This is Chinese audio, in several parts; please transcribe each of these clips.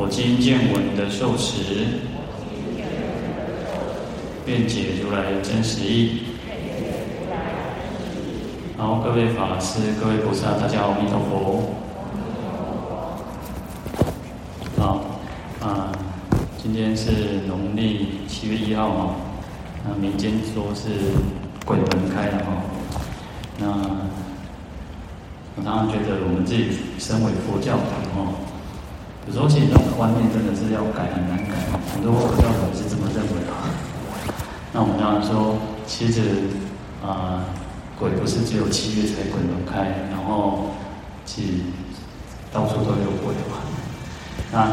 我今见闻得受持，愿解如来真实义。好，各位法师、各位菩萨，大家好，阿弥陀佛。好，啊，今天是农历七月一号哈，那民间说是鬼门开了哈。那我常常觉得我们自己身为佛教徒哈，有时候其实观念真的是要改很难改，很多佛教徒是这么认为啊。那我们常常说，其实啊。鬼不是只有七月才鬼门开，然后其实到处都有鬼嘛。那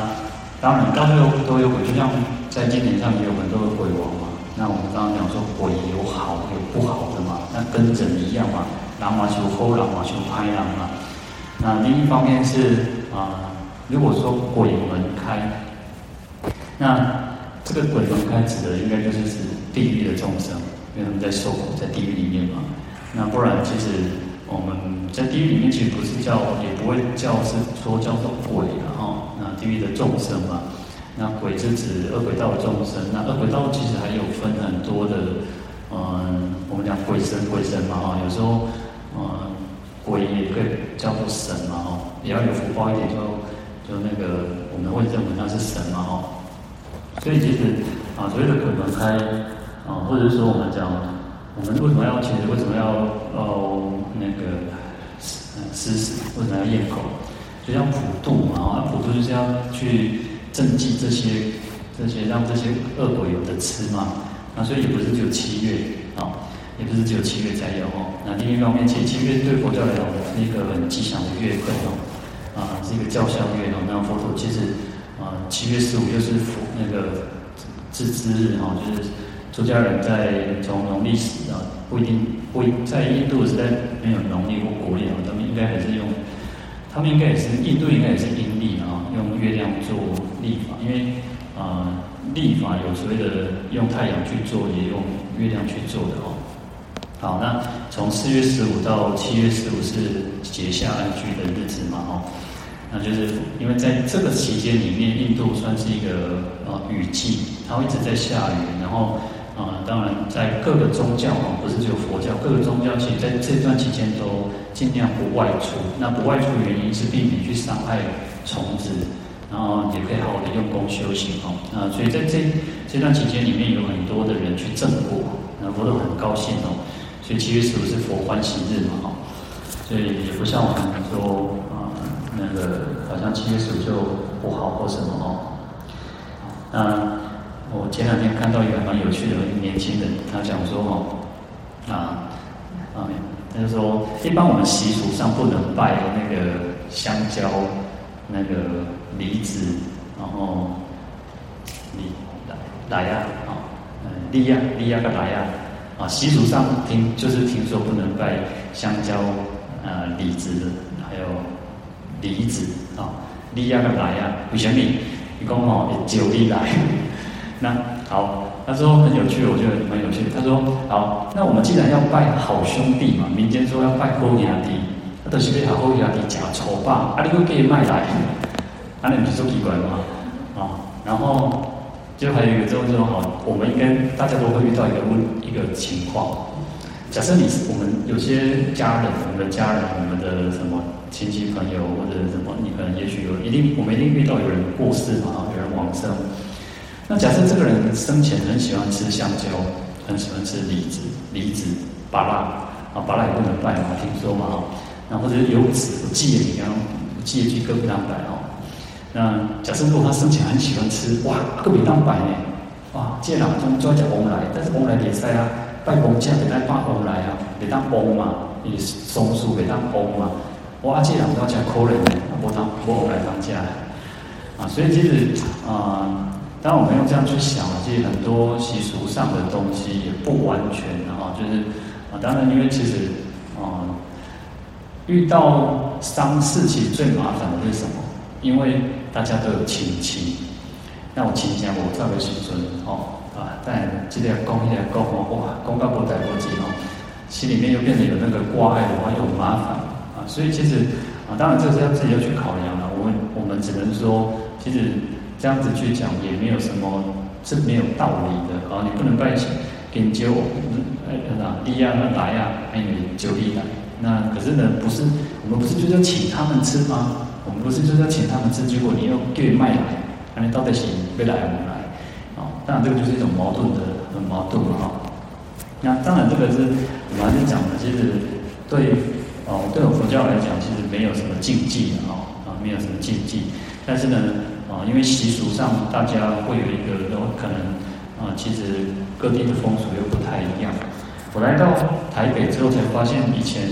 当然到处都有鬼，就像在经典上也有很多的鬼王嘛。那我们刚刚讲说鬼有好有不好的嘛，那跟人一样嘛，人嘛就好人嘛就歹人嘛。那另一方面是啊，如果说鬼门开，那这个鬼门开指的应该就是指地狱的众生，因为他们在受苦在地狱里面嘛。那不然，其实我们在地狱里面其实不是叫，也不会叫是说叫做鬼了哈。那地狱的众生嘛，那鬼是指恶鬼道的众生。那恶鬼道其实还有分很多的，嗯，我们讲鬼神鬼神嘛哈。有时候，嗯，鬼也可以叫做神嘛哈。比较有福报一点就，就那个我们会认为那是神嘛哈。所以其实啊，所谓的鬼门开啊，或者说我们讲。我们为什么要？其实为什么要哦那个施食？为什么要咽口？就像普渡嘛，普渡就是要去赈济这些这些让这些恶鬼有的吃嘛。那所以也不是只有七月啊，也不是只有七月才有哦。那另一方面，其实七月对佛教来讲是一个很吉祥的月份哦，啊是一个教孝月哦。那佛陀其实啊七月十五又是佛那个自知日哈，就是。出家人在从农历时啊，不一定不在印度时代没有农历或国历啊，他们应该还是用，他们应该也是印度应该也是阴历啊，用月亮做历法，因为啊历法有所谓的用太阳去做，也用月亮去做的哦。好，那从四月十五到七月十五是结夏安居的日子嘛，哦，那就是因为在这个期间里面，印度算是一个呃雨季，它会一直在下雨，然后。啊，当然，在各个宗教啊，不是只有佛教，各个宗教其实在这段期间都尽量不外出。那不外出的原因是避免去伤害虫子，然后也可以好好的用功修行哦。啊，所以在这这段期间里面有很多的人去证果，那佛都很高兴哦。所以七月十五是佛欢喜日嘛，哈。所以也不像我们说，那个好像七月十五就不好或什么哦。那。我前两天看到一个蛮有趣的一个年轻人，他讲说哦，啊啊，他就说，一般我们习俗上不能拜那个香蕉、那个梨子，然后梨来来呀啊，梨呀梨呀个来呀啊，习俗上听就是听说不能拜香蕉啊梨子的，梨子啊，梨呀个来呀，为什么？你讲哦，酒梨来。那好，他说很有趣，我觉得蛮有趣。他说好，那我们既然要拜好兄弟嘛，民间说要拜好兄弟，那都是被好兄弟假丑吧？啊，你会给卖来？啊，你不是说奇怪吗？啊，然后就还有一个这种这种好，我们应该大家都会遇到一个问一个情况。假设你是我们有些家人，我们的家人，我们的什么亲戚朋友或者什么，你可能也许有一定，我们一定遇到有人过世嘛，有人往生。那假设这个人生前很喜欢吃香蕉，很喜欢吃梨子、梨子、芭乐啊，芭乐也不能拜嘛，听说嘛哈。那或者是有子不继，你刚刚不继去各不当拜哦。那假设如果他生前很喜欢吃，哇，各不当拜呢？哇，这人中就要叫翁来，但是翁来也塞啊，拜公家得带八翁来啊，得当翁嘛，你松树得当翁嘛。哇，这人都要叫可怜的，不当我来当家啊。所以其实啊。当然我们用这样去想，其实很多习俗上的东西也不完全哈，就是啊，当然因为其实啊，遇到丧事其实最麻烦的是什么？因为大家都有亲戚，那我亲戚我特别心酸哦啊，但今天讲一下讲哇，讲到不带过节哦，心里面又变得有那个挂碍的话又麻烦，所以其实啊，当然这是要自己要去考量了。我们我们只能说，其实。这样子去讲也没有什么是没有道理的啊！你不能拜请给酒，哎那一样那来呀，哎你酒一来。那可是呢，不是我们不是就是要请他们吃吗？我们不是就是要请他们吃，结果你又给卖来，那你到底是没来不来？啊，当然这个就是一种矛盾的，很矛盾嘛哈。那当然这个是我们还是讲的，其实对哦，对我佛教来讲，其实没有什么禁忌的哈啊，没有什么禁忌，但是呢。啊，因为习俗上大家会有一个，然后可能啊，其实各地的风俗又不太一样。我来到台北之后才发现，以前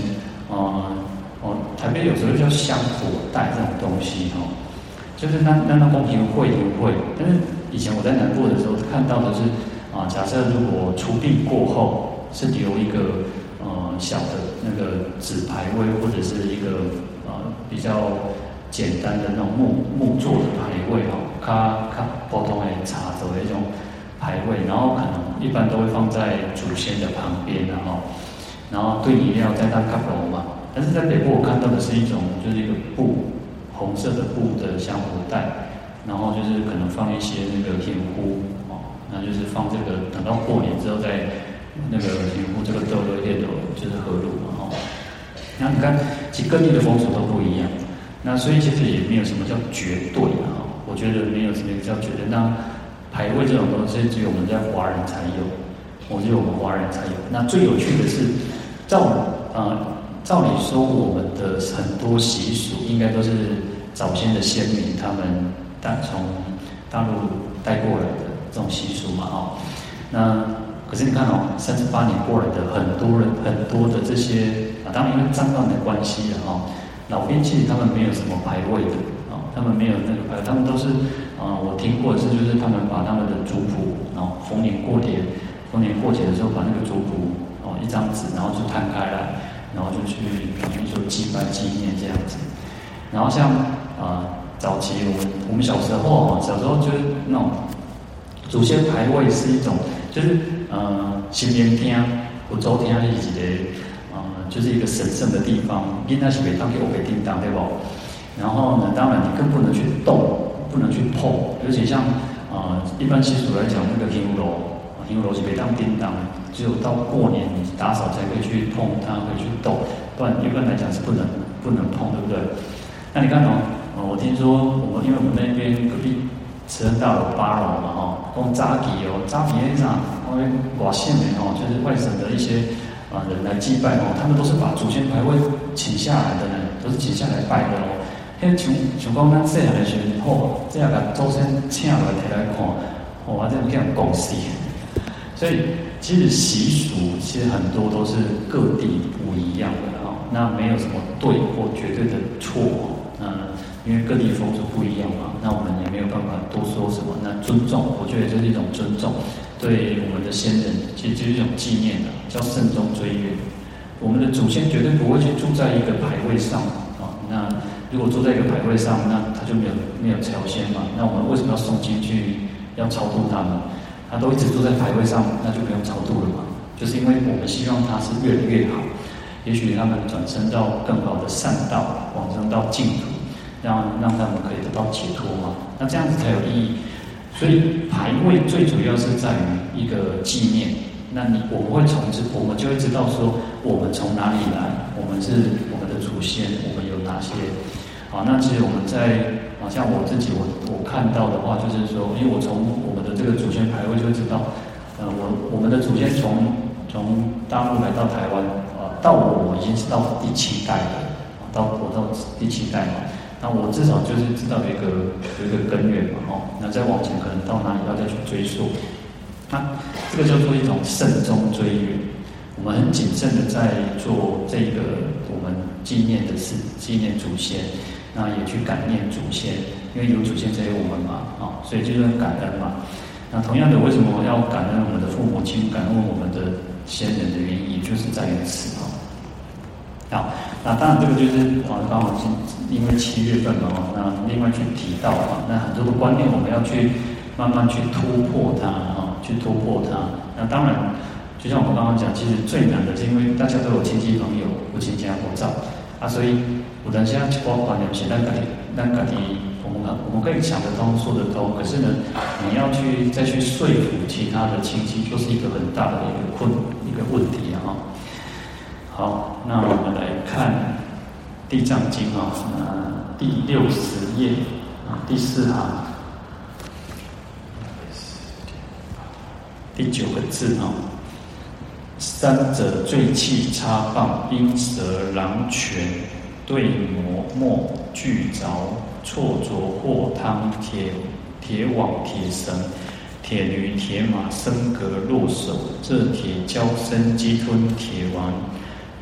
啊，哦，台北有时候叫香火袋这种东西哈，就是那那那公平会不会？但是以前我在南部的时候看到的是啊，假设如果出殡过后是留一个呃小的那个纸牌位，或者是一个呃比较。简单的那种木木做的牌位哈，卡卡普通的茶座的一种牌位，然后可能一般都会放在祖先的旁边，然后然后对你要在那卡楼嘛。但是在北部我看到的是一种就是一个布红色的布的香火袋，然后就是可能放一些那个香菇哦，那就是放这个等到过年之后再那个香菇这个豆豆叶豆就是合炉嘛哈。那你看其实各地的风俗都不一样。那所以其实也没有什么叫绝对啊，我觉得没有什么叫绝对。那排位这种东西只有我们在华人才有，我只有我们华人才有。那最有趣的是，照呃照理说，我们的很多习俗应该都是早先的先民他们带从大陆带过来的这种习俗嘛，哦。那可是你看哦，三十八年过来的很多人，很多的这些啊，当然因为战乱的关系啊，哈。老兵其实他们没有什么牌位的啊，他们没有那个牌，他们都是啊，我听过的是就是他们把他们的族谱，然后逢年过节，逢年过节的时候把那个族谱哦一张纸，然后就摊开来，然后就去等于说祭拜纪念这样子。然后像啊早期我们我们小时候啊，小时候就是那种祖先牌位是一种，就是呃新年厅、福州厅一起的。就是一个神圣的地方，因那是北当给我给叮当，对不？然后呢，当然你更不能去动，不能去碰，而且像啊、呃，一般习俗来讲，那个香炉，香炉是北当叮当，只有到过年你打扫才可以去碰它，可以去动，不然一般来讲是不能不能碰，对不对？那你看哦，我听说我们因为我们那边隔壁慈恩大楼八楼嘛，哈，讲早期哦，早期那啥，因为外县的哦，就是外省的一些。啊，人来祭拜哦，他们都是把祖先牌位请下来的人，都是请下来拜的哦。现在像像讲咱细汉的时候，哦，这样把祖先请来提来看，哦，这样这样恭喜。所以其实习俗其实很多都是各地不一样的哦，那没有什么对或绝对的错，因为各地风俗不一样嘛，那我们也没有办法多说什么。那尊重，我觉得这是一种尊重。对我们的先人，其实就是一种纪念的，叫慎终追远。我们的祖先绝对不会去住在一个牌位上啊。那如果住在一个牌位上，那他就没有没有朝仙嘛。那我们为什么要诵经去要超度他们？他都一直住在牌位上，那就不用超度了嘛。就是因为我们希望他是越来越好，也许他们转生到更好的善道，往生到净土，让让他们可以得到解脱嘛。那这样子才有意义。所以排位最主要是在于一个纪念。那你我们会从这，我们就会知道说我们从哪里来，我们是我们的祖先，我们有哪些。好，那其实我们在，好像我自己我我看到的话，就是说，因为我从我们的这个祖先排位就会知道，呃，我我们的祖先从从大陆来到台湾，啊，到我已经是到第七代了，啊，到我到第七代嘛。那我至少就是知道一个有一个根源嘛，哦，那再往前可能到哪里要再去追溯，那这个叫做一种慎终追远。我们很谨慎的在做这个我们纪念的事，纪念祖先，那也去感念祖先，因为有祖先才有我们嘛，啊，所以就是感恩嘛。那同样的，为什么要感恩我们的父母亲，感恩我们的先人的原因，就是在于此哦。好，那当然这个就是啊，刚好是因为七月份嘛，那另外去提到啊，那很多的观念我们要去慢慢去突破它啊，去突破它。那当然，就像我们刚刚讲，其实最难的是因为大家都有亲戚朋友，有亲戚合照啊，所以有当下去光观念是咱家己，咱家己，我们我们可以想得通，说得通，可是呢，你要去再去说服其他的亲戚，就是一个很大的一个困一个问题。好，那我们来看《地藏经》啊，那，第六十页啊，第四行，第九个字啊，三者罪器叉棒，鹰蛇狼犬，对磨墨具凿，错琢货汤铁铁网铁绳，铁驴铁马僧格骆驼，这铁交身鸡吞铁丸。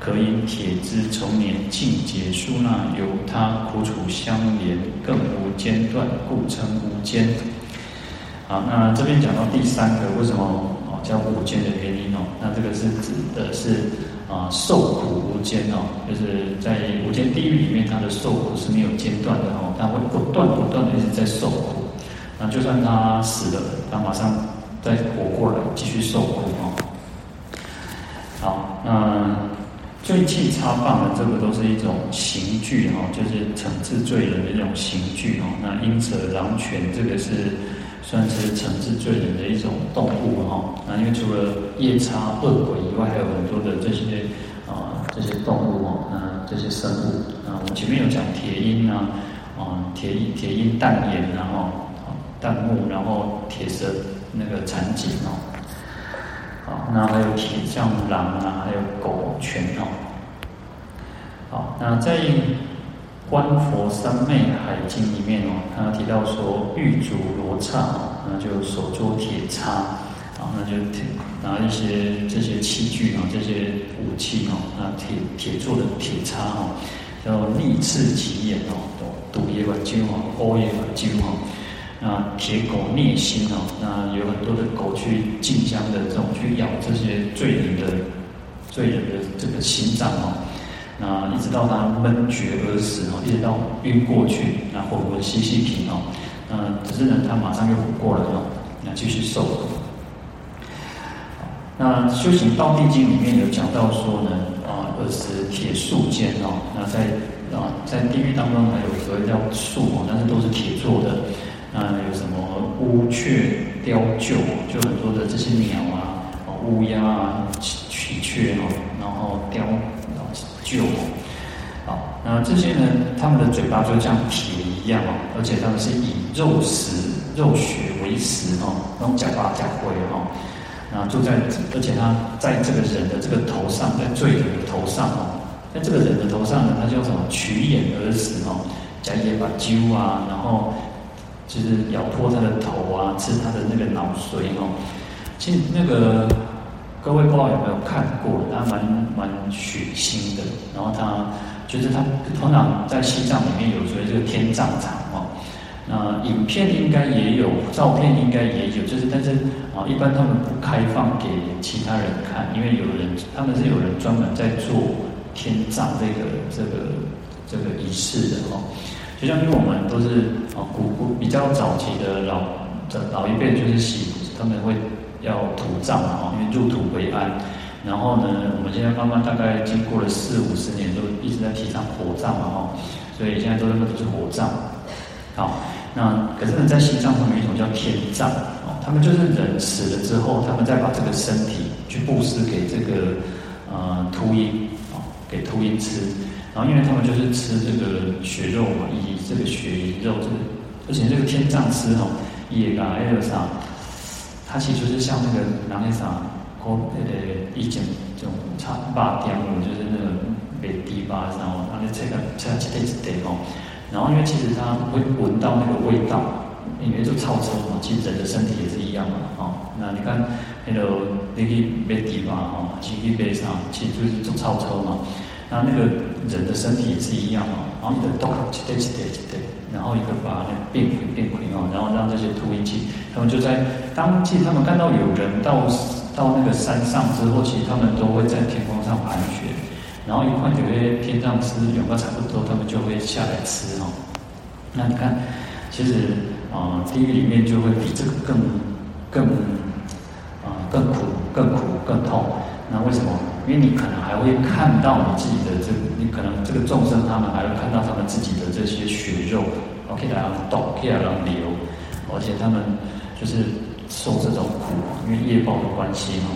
可引铁枝虫年尽解书纳，由他苦楚相连，更无间断，故称无间。好，那这边讲到第三个，为什么哦叫无间的原因哦？那这个是指的是啊受苦无间哦，就是在无间地狱里面，他的受苦是没有间断的哦，他会不断不断的一直在受苦。那就算他死了，他马上再活过来继续受苦哦。好，那。罪器叉棒的这个都是一种刑具哈，就是惩治罪人的一种刑具哈。那鹰蛇狼犬这个是算是惩治罪人的一种动物哈。那因为除了夜叉恶鬼以外，还有很多的这些啊这些动物哦，那这些生物啊，我们前面有讲铁鹰啊，啊铁鹰铁鹰淡眼然后啊淡目，然后铁蛇那个缠颈哦。那还有铁像狼啊，还有狗犬哦。好，那在《观佛三昧海经》里面哦，他提到说，玉足罗刹哦，那就手捉铁叉，啊，那就拿一些这些器具啊，这些武器哦，那铁铁做的铁叉哦，然后逆刺其眼哦，毒也管揪哦，殴也管揪哦。那铁狗啮心哦，那有很多的狗去竞相的这种去咬这些罪人的罪人的这个心脏哦，那一直到他闷绝而死哦，一直到晕过去，那魂魂兮兮停哦，那只是呢，他马上又活过来了，那继续受苦。那修行道地经里面有讲到说呢，啊，二十铁树间哦，那在啊在地狱当中还有所谓叫树哦，但是都是铁做的。那有什么乌鹊雕鷲，就很多的这些鸟啊，乌鸦啊、喜鹊啊，然后雕鷲，好，那这些呢，他们的嘴巴就像铁一样哦，而且他们是以肉食、肉血为食哦，那种假发假灰哦，那就在，而且他在这个人的这个头上，在罪人的头上哦，在这个人的头上呢，他叫什么？取眼而死哦，假也把揪啊，然后。就是咬破他的头啊，吃他的那个脑髓哦。其实那个各位不知道有没有看过，他蛮蛮血腥的。然后他就是他通常在西藏里面有所谓这个天葬场哦。那影片应该也有，照片应该也有，就是但是啊，一般他们不开放给其他人看，因为有人他们是有人专门在做天葬这个这个这个仪式的哦。就像因为我们都是啊古古比较早期的老的老一辈就是习他们会要土葬嘛，因为入土为安。然后呢，我们现在慢慢大概经过了四五十年，都一直在提倡火葬嘛哈，所以现在都是都是火葬。好，那可是呢，在西藏他们有一种叫天葬哦，他们就是人死了之后，他们再把这个身体去布施给这个呃秃鹰啊，给秃鹰吃。然后，因为他们就是吃这个血肉嘛，以这个血肉，这个而且这个天葬师哈，也啊，还有啥，他其实就是像那个哪里啥，或那个以前这种插巴雕，就是那个美迪巴，然后他那这个这这这这哦，然后因为其实他会闻到那个味道，因为就臭臭嘛，其实人的身体也是一样嘛，哦，那你看那个那个美迪巴哈，其实背上其实就是种臭臭嘛。那那个人的身体也是一样嘛，然后你的动，一点一点一点，然后一个把那变鬼变鬼哦，然后让这些秃鹰，他们就在当季他们看到有人到到那个山上之后，其实他们都会在天空上盘旋，然后一看有些天上吃有个差不多，他们就会下来吃哦。那你看，其实啊、呃，地狱里面就会比这个更更啊、更苦、更苦、更痛。那为什么？因为你可能还会看到你自己的这，你可能这个众生他们还会看到他们自己的这些血肉，OK，来让动，可以来让流，而且他们就是受这种苦，因为业报的关系嘛。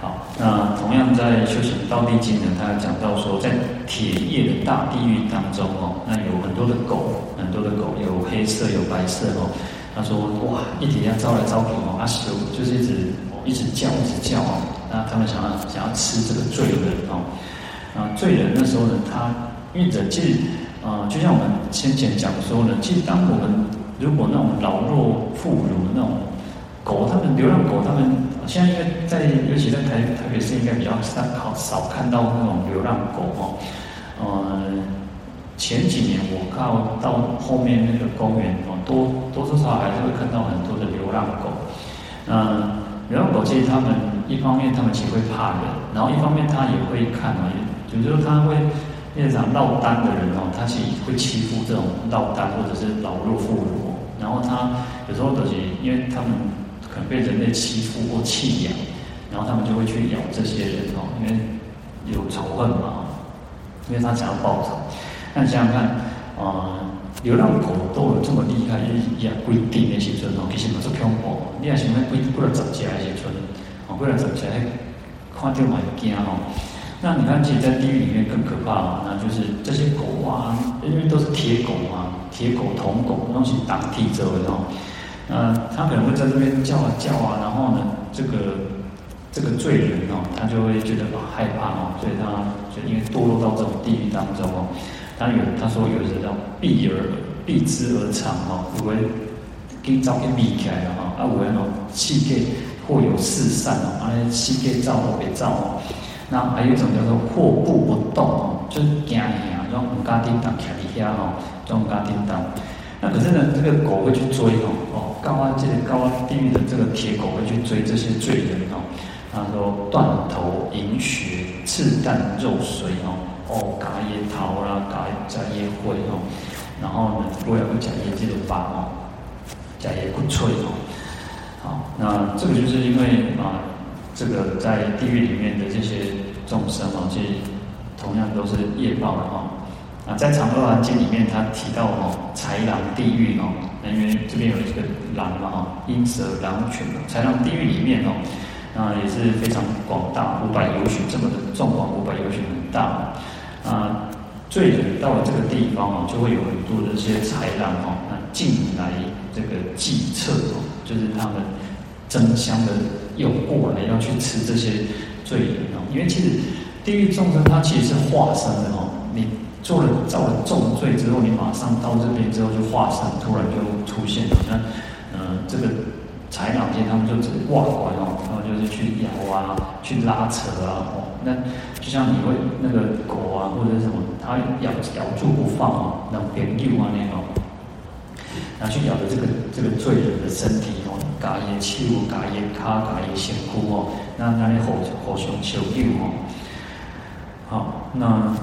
好，那同样在修行《道地经》呢，他讲到说，在铁业的大地狱当中哦，那有很多的狗，很多的狗，有黑色，有白色哦。他说哇，一直要招来招去哦，阿修就是一直一直叫，一直叫哦。那他们想要想要吃这个罪人哦，啊，罪人那时候呢，他因为其实啊，就像我们先前讲说呢，其实当我们如果那种老弱妇孺那种狗，他们流浪狗，他们现在因为在尤其在台台北市应该比较少少看到那种流浪狗哦，嗯，前几年我靠到后面那个公园哦，多多多少少还是会看到很多的流浪狗，嗯。流浪狗其实他们一方面他们其实会怕人，然后一方面他也会看啊，也就是说他会那场落单的人哦，他其实会欺负这种落单或者是老弱妇孺，然后他有时候都是因为他们可能被人类欺负或弃养，然后他们就会去咬这些人哦，因为有仇恨嘛，因为他想要报仇。那你想想看啊。流浪狗都有这么厉害，也也规定的时阵哦，其实嘛是恐怖。你也想要规规了十只的时阵，哦，规了十只，看到嘛就惊哦。那你看，其实，在地狱里面更可怕啊，那就是这些狗啊，因为都是铁狗嘛，铁狗、铜狗，东西挡体之类的哦。那他可能会在这边叫啊叫啊，然后呢，这个这个罪人哦，他就会觉得害怕哦，所以他就因为堕落到这种地狱当中哦。他有他说有人叫避而避之而藏哈，有人跟照片避开了哈，啊有人哦气给或有四散哦，啊气给照或别照哦，那还有一种叫做或步不动哦，就是惊吓，种唔敢叮当徛伫遐吼，种唔敢叮当。那可是呢，这个狗会去追哦，哦，高啊这个高啊地狱的这个铁狗会去追这些罪人哦，他说断头饮血赤蛋肉髓哦。哦，嘎椰桃啦，嘎加椰灰哦，然后呢，若要不加椰这个疤哦，加椰骨脆哦，好，那这个就是因为啊，这个在地狱里面的这些众生哦，其实同样都是业报的哈。啊，在《长阿含经》里面，他提到哦，豺狼地狱哦，因为这边有一个狼嘛哈，鹰蛇狼犬，豺狼地狱里面哦，那也是非常广大，五百由旬这么的壮广，五百由旬很大。啊，罪人到了这个地方哦，就会有很多的这些豺狼哦，那进来这个计策哦，就是他们争相的又过来要去吃这些罪人哦。因为其实地狱众生他其实是化身的哦，你做了造了重罪之后，你马上到这边之后就化身，突然就出现了。那嗯，这个豺狼天他们就只挂过来哦，然后就是去咬啊，去拉扯啊哦。那就像你会那个狗啊，或者什么，它咬咬住不放哦，那种边右啊那种，拿去咬的这个这个罪人的身体哦，嘎耶手、嘎也卡、嘎耶身躯哦，那那里互互相求救哦。好，那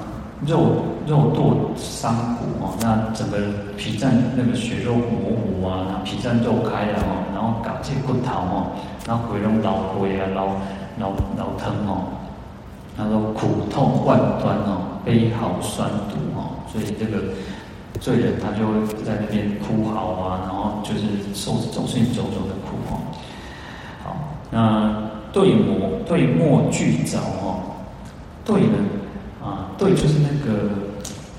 肉肉堕山谷哦，那整个皮脏那个血肉模糊啊，那皮脏肉开了哦，然后嘎这骨头哦，然后回龙老灰啊，老老老疼哦。他说：“苦痛万端哦，悲嚎酸毒哦，所以这个罪人他就会在那边哭嚎啊，然后就是受种种种种的苦哦。好，那碓磨碓磨俱着哦，碓呢啊，碓就是那个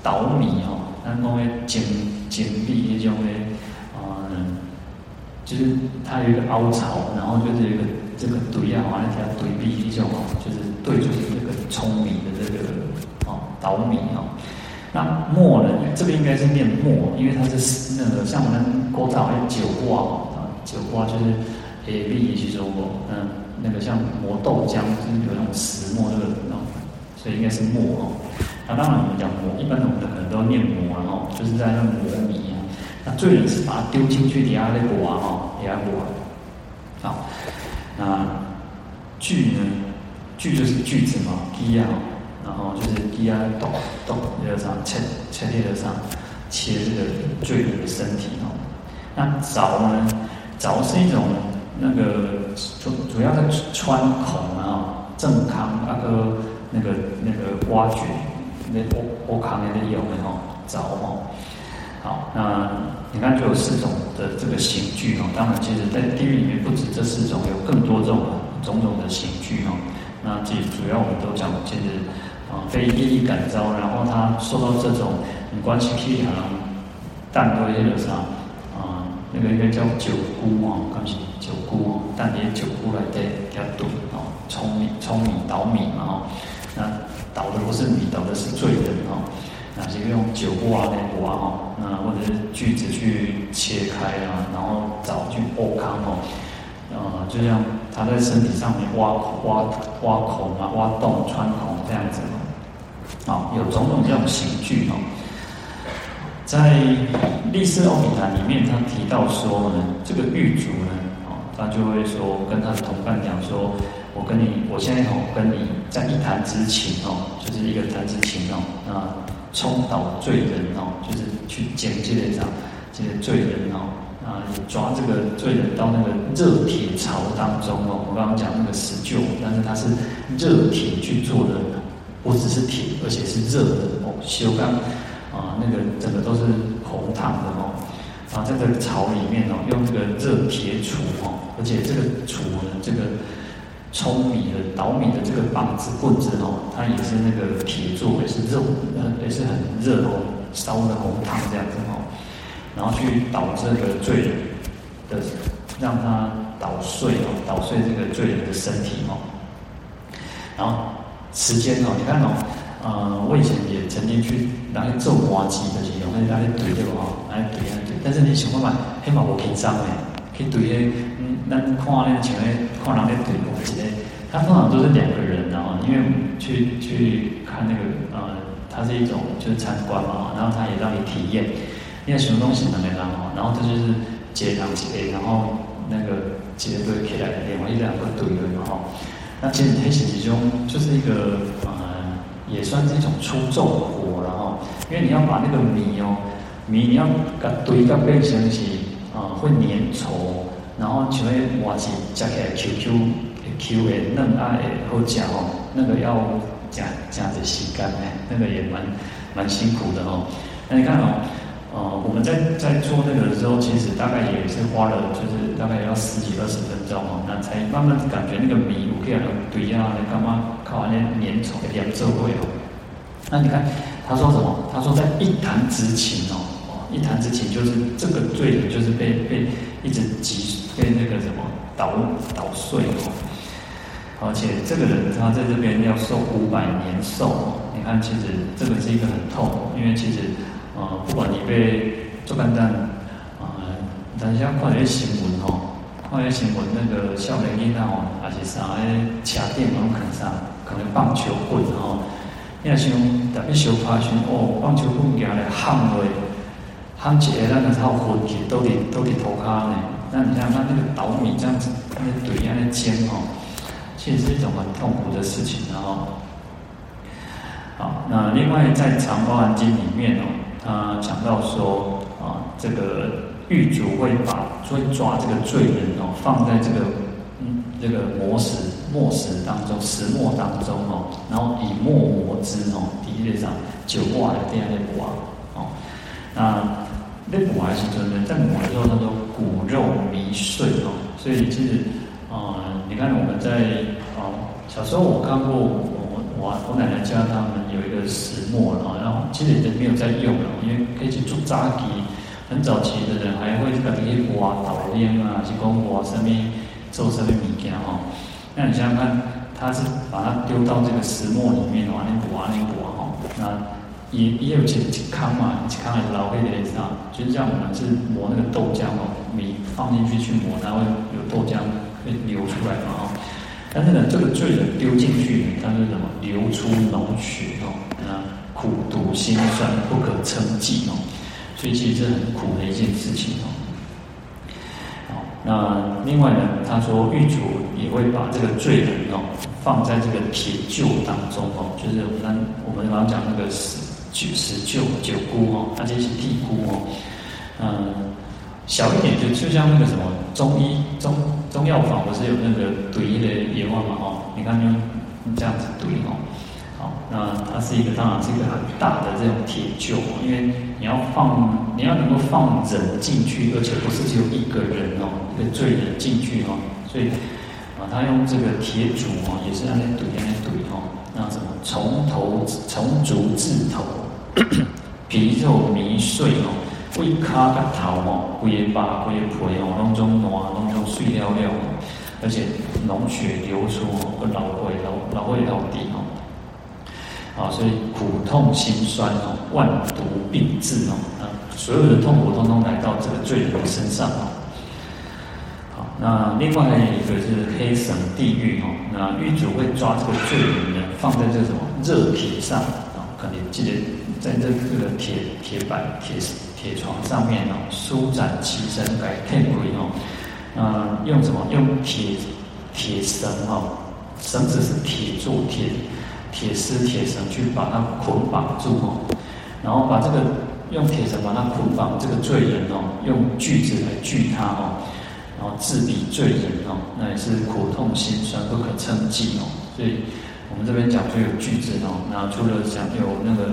稻米哦，那那种尖尖利那种的啊，就是它有一个凹槽，然后就是一个这个碓啊，完了叫碓米那种哦，就是碓就是。”舂米的这个哦，稻米哦，那磨呢？这边应该是念磨，因为它是那个像我们古早的酒挂啊，酒挂就是诶米去做过，嗯，那个像磨豆浆，就是有那种石磨那个，所以应该是磨哦。那当然我们讲磨，一般的我们可能都念磨，然后就是在那磨米啊。那罪人是把它丢进去底下那磨啊，哈，底下磨。好，那锯呢？锯就是锯子嘛，锯啊，然后就是锯啊，剁剁在上切切在上，切这个罪人的身体哦。那凿呢？凿是一种那个主主要在穿孔啊，正康那个那个那个挖掘那挖挖坑的那有的吼，凿吼。好，那你看就有四种的这个刑具哦。当然，其实在地狱里面不止这四种，有更多这种种种的刑具哦。那其实主要我们都讲，其实啊，非利益感召，然后他受到这种你关系气啊，淡多业的啥啊，那个应该叫酒菇哦，刚是酒菇哦，但你酒菇来对给它炖哦，舂米舂米捣米嘛哦，那捣的不是米，捣的是罪人哦。那是用酒挖那挖哈，那或者是锯子去切开啊，然后找去挖坑哦，呃，就像他在身体上面挖挖挖孔啊，挖洞穿孔这样子啊，有种种这种刑具哦。在《历史奥品谈》里面，他提到说呢，这个狱卒呢，哦，他就会说跟他的同伴讲说，我跟你，我现在哦跟你在一弹指顷哦，就是一个弹指顷哦，那。冲倒罪人哦，就是去捡这个啥，这个罪人哦，啊，抓这个罪人到那个热铁槽当中哦。我刚刚讲那个石臼，但是它是热铁去做的，不只是铁，而且是热的哦。修钢啊，那个整个都是红烫的哦。啊，在这个槽里面哦，用这个热铁杵哦，而且这个杵呢，这个。舂米的捣米的这个棒子棍子哦，它也是那个铁做，也是热，也是很热哦烧的红烫这样子哦，然后去捣这个罪人的，让他捣碎哦，捣碎这个罪人的身体哦。然后时间哦，你看哦，呃，我以前也曾经去拿去做滑稽的时候，拿去拿去怼对吧？拿去怼啊怼，但是你想办法，黑可以脏哎。去怼嗯，那看那前面看人在怼我之类，他通常都是两个人，然后因为我们去去看那个呃，它是一种就是参观嘛，然后他也让你体验，因为什么东西能没让哦，然后这就是结两接，然后那个接对起来，两个一两个怼的嘛哈，那其实黑形其中就是一个呃，也算是一种出众活了哈，因为你要把那个米哦，米你要给堆到变成是。啊，会粘稠，然后就会挖起夹起来 Q Q Q 的嫩爱好夹哦，那个要夹夹着洗干哎，那个也蛮蛮辛苦的哦。那你看哦，呃，我们在在做那个的时候，其实大概也是花了，就是大概要十几二十分钟哦，那才慢慢感觉那个米我可以堆啊，你干嘛靠完那粘稠的两周会哦。那你看他说什么？他说在一弹之前哦。一弹之前，就是这个罪人，就是被被一直击被那个什么捣捣碎哦，而且这个人他在这边要受五百年寿哦。你看，其实这个是一个很痛，因为其实呃，不管你被做干单啊，等一下看一些新闻哦，看一些新闻那个少年囡仔哦，还是啥个车店门口上可能棒球棍哦，你像特别小拍像哦，棒球棍拿来焊落。他们姐那个套火铁都得都得投卡呢，那你像他那个倒米这样子，那怼啊那煎哦，其实是一种很痛苦的事情，然后，好，那另外在《长阿含经》里面哦，他讲到说啊，这个狱卒会把会抓这个罪人哦，放在这个嗯这个磨石磨石当中石磨当中哦，然后以磨磨之哦，地面上九挂的这样的挂哦，那。那磨还是真的，在磨的时候，他说骨肉糜碎哦，所以其实，呃，你看我们在哦，小时候我看过我奶奶家他们有一个石磨啊，然后其实已经没有在用了，因为可以去做扎基，很早期的人还会在那里挖捣炼啊，去工挖上面做上面物件哈。那你想想看，他是把它丢到这个石磨里面的话，那磨那磨哈，那。也也有几几康嘛，几康还是老黑的意思啊，就是这样，我们是磨那个豆浆哦，米放进去去磨，然后有豆浆会流出来嘛哦。但是呢，这个罪人丢进去，他是什么？流出脓血哦，啊，苦毒心酸，不可称计哦。所以其实是很苦的一件事情哦。那另外呢，他说狱主也会把这个罪人哦放在这个铁臼当中哦，就是我们我们刚讲那个石臼石臼九菇哦，那这是地菇哦，嗯，小一点就就像那个什么中医中中药房不是有那个怼的野花嘛哦，你看用这样子怼哦。那它是一个，当然是一个很大的这种铁臼，因为你要放，你要能够放人进去，而且不是只有一个人哦，一个罪人进去哦，所以啊，他用这个铁杵哦，也是在那怼，在那怼哦，那什么从头从足至头，皮肉糜碎哦，胃卡个头哦，龟巴龟皮哦，拢种烂，拢种碎了了，而且脓血流出哦，个老会老老会老底哦。啊，所以苦痛心酸哦，万毒并至哦，啊，所有的痛苦通通来到这个罪人身上哦。好，那另外一个是黑神地狱哦，那狱主会抓这个罪人呢，放在这种热铁上啊，可能记得在这这个铁铁板铁铁床上面哦，舒展其身改天鬼哦，啊，用什么？用铁铁绳哦，绳子是铁做铁。铁丝、铁绳去把它捆绑住哦，然后把这个用铁绳把它捆绑这个罪人哦，用锯子来锯他哦，然后自比罪人哦，那也是苦痛心酸不可称计哦。所以我们这边讲就有锯子哦，那除了讲有那个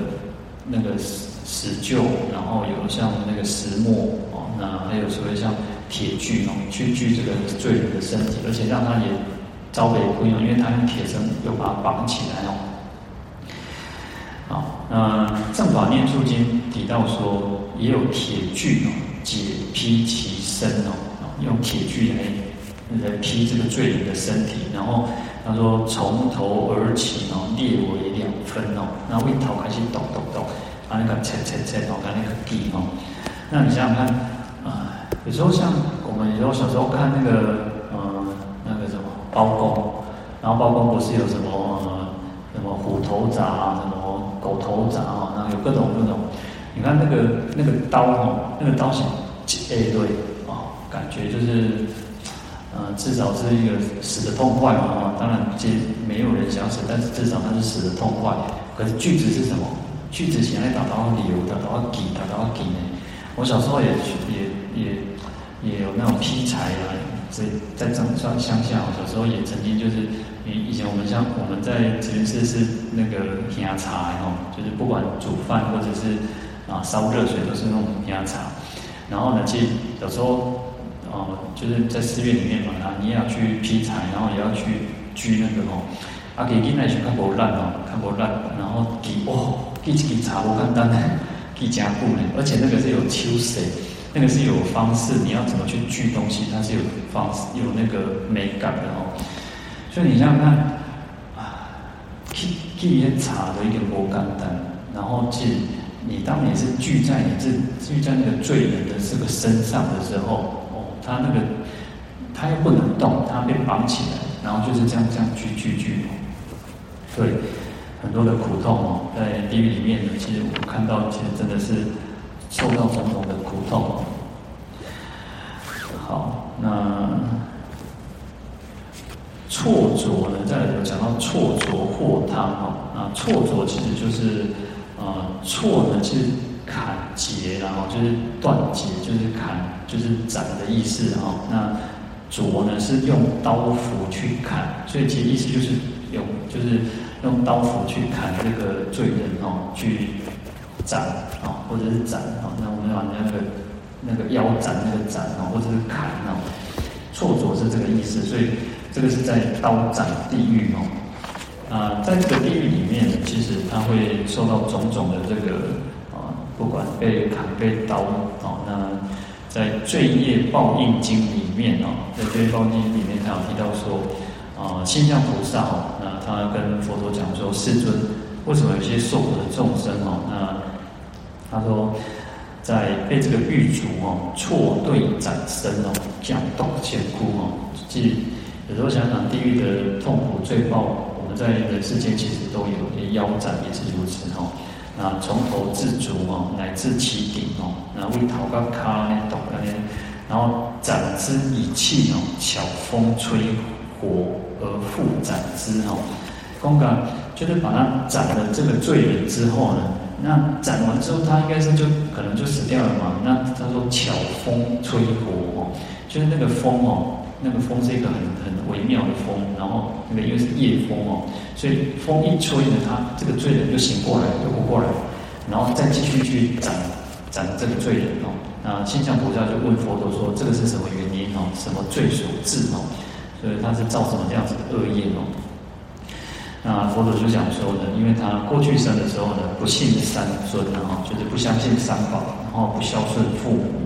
那个石臼，然后有像那个石磨哦，那还有所谓像铁锯哦，去锯这个罪人的身体，而且让他也遭被亏哦，因为他用铁绳又把他绑起来哦。好，那《正法念处经》提到说，也有铁锯哦，解劈其身哦，用铁锯来来劈这个罪人的身体。然后他说，从头而起哦，裂为两分哦，那胃头开始抖抖抖，那个切切切哦，把那个地哦。那你想想看啊，有时候像我们有时候小时候看那个呃那个什么包公，然后包公不是有什么什么虎头铡啊什么？狗头铡啊，然后有各种各种，你看那个那个刀哦，那个刀型，哎对啊，感觉就是，呃，至少是一个死的痛快嘛啊，当然这没有人想死，但是至少他是死的痛快。可是锯子是什么？锯子现在打到流，打到给，打到给呢。我小时候也也也也有那种劈柴啊，在在长上乡下，我小时候也曾经就是。以以前我们像我们在慈云寺是那个平压茶哦，就是不管煮饭或者是啊烧热水都是那种平压茶。然后呢，其实有时候哦，就是在寺院里面嘛，啊，你也要去劈柴，然后也要去锯那个哦。啊，给进来去看不烂哦，看不烂，然后给哦，给一给茶我看单呢，给加固呢，而且那个是有秋水，那个是有方式，你要怎么去锯东西，它是有方式，有那个美感的哦。所以你想想看，啊，去去一些茶的一个摩干单，然后去你当你是锯在你这锯在那个罪人的这个身上的时候，哦，他那个他又不能动，他被绑起来，然后就是这样这样锯锯锯，对，很多的苦痛哦，在地狱里面呢，其实我看到，其实真的是受到种种的苦痛。好，那。挫啄呢，再来讲到挫啄祸汤哦，啊，挫啄其实就是，呃，挫呢其实砍截，然后就是断截，就是砍，就是斩的意思哦。那琢呢是用刀斧去砍，所以其实意思就是用，就是用刀斧去砍这个罪人哦，去斩啊，或者是斩啊，那我们把那个那个腰斩那个斩啊，或者是砍哦，挫啄是这个意思，所以。这个是在刀斩地狱哦，啊，在这个地狱里面，其实他会受到种种的这个啊，不管被砍被刀哦，那在罪业报应经里面哦，在罪业报应经里面，他有提到说啊，心相菩萨哦，他跟佛陀讲说，世尊，为什么有些受苦的众生哦，那他说，在被这个狱卒哦，错对斩身哦，讲动前哭哦，即。有时候想想地狱的痛苦最报，我们在人世间其实都有，连腰斩也是如此哈。那，从头至足哦，乃至其顶哦，然后为头到脚呢，懂了呢，然后斩之以气哦，巧风吹火而复斩之哦，公干就是把他斩了这个罪人之后呢，那斩完之后他应该是就可能就死掉了嘛，那他说巧风吹火哦，就是那个风哦。那个风是一个很很微妙的风，然后那个因为是夜风哦，所以风一吹呢，他这个罪人就醒过来，就活过来，然后再继续去斩斩这个罪人哦。那现象菩萨就问佛陀说：“这个是什么原因哦？什么罪所致哦？所以他是造什么这样子的恶业哦？”那佛陀就讲说呢，因为他过去生的时候呢，不信三尊然后就是不相信三宝，然后不孝顺父母。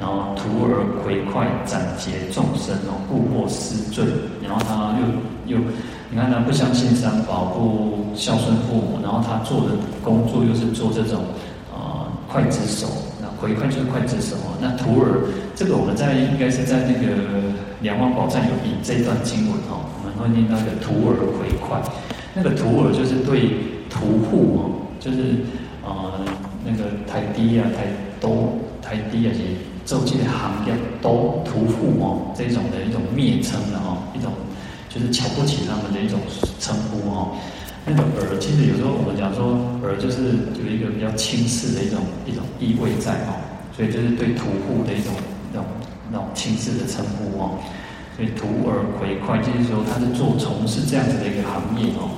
然后徒儿憒快斩劫众生哦，故获斯罪。然后他又又，你看他不相信三宝，不孝顺父母，然后他做的工作又是做这种啊刽子手。回快就是刽子手。那徒儿这个我们在应该是在那个《梁王宝赞》有引这段经文哦，我们会念那个徒儿回快。那个徒儿就是对屠户哦，就是、呃、那个台低啊台都台低啊这些。周这的行业都屠户哦，这种的一种蔑称的哦，一种就是瞧不起他们的一种称呼哦。那个耳，其实有时候我们讲说耳，就是有一个比较轻视的一种一种意味在哦，所以就是对徒户的一种那种那种轻视的称呼哦。所以徒儿憒快，就是说他是做从事这样子的一个行业哦，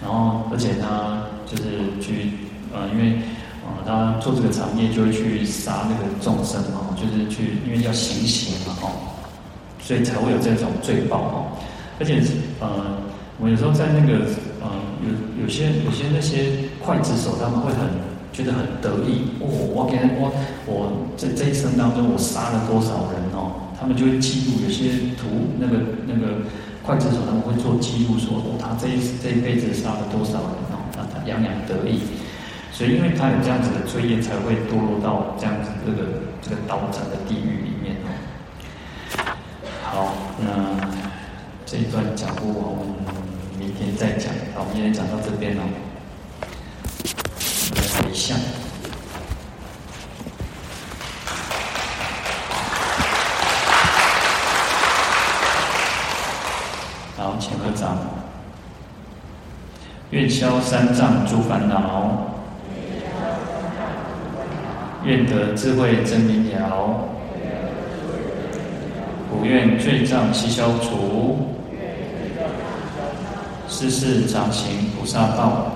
然后而且他就是去呃，因为。呃，他做这个产业就会去杀那个众生嘛，就是去，因为要行刑嘛，哦，所以才会有这种罪报哦。而且，呃，我有时候在那个，呃，有有些有些那些刽子手，他们会很觉得很得意，哦，我给我我这这一生当中我杀了多少人哦，他们就会记录，有些图那个那个刽子手他们会做记录，说哦，他这一这一辈子杀了多少人哦，让他洋洋得意。所以，因为他有这样子的罪业，才会堕落到这样子这个这个刀斩的地狱里面哦。好，那这一段讲不完，我们明天再讲。好，我们今天讲到这边喽。我们。来回向。好，请合掌。愿消三障诸烦恼。愿得智慧真明了，不愿罪障悉消除，这是掌形菩萨道。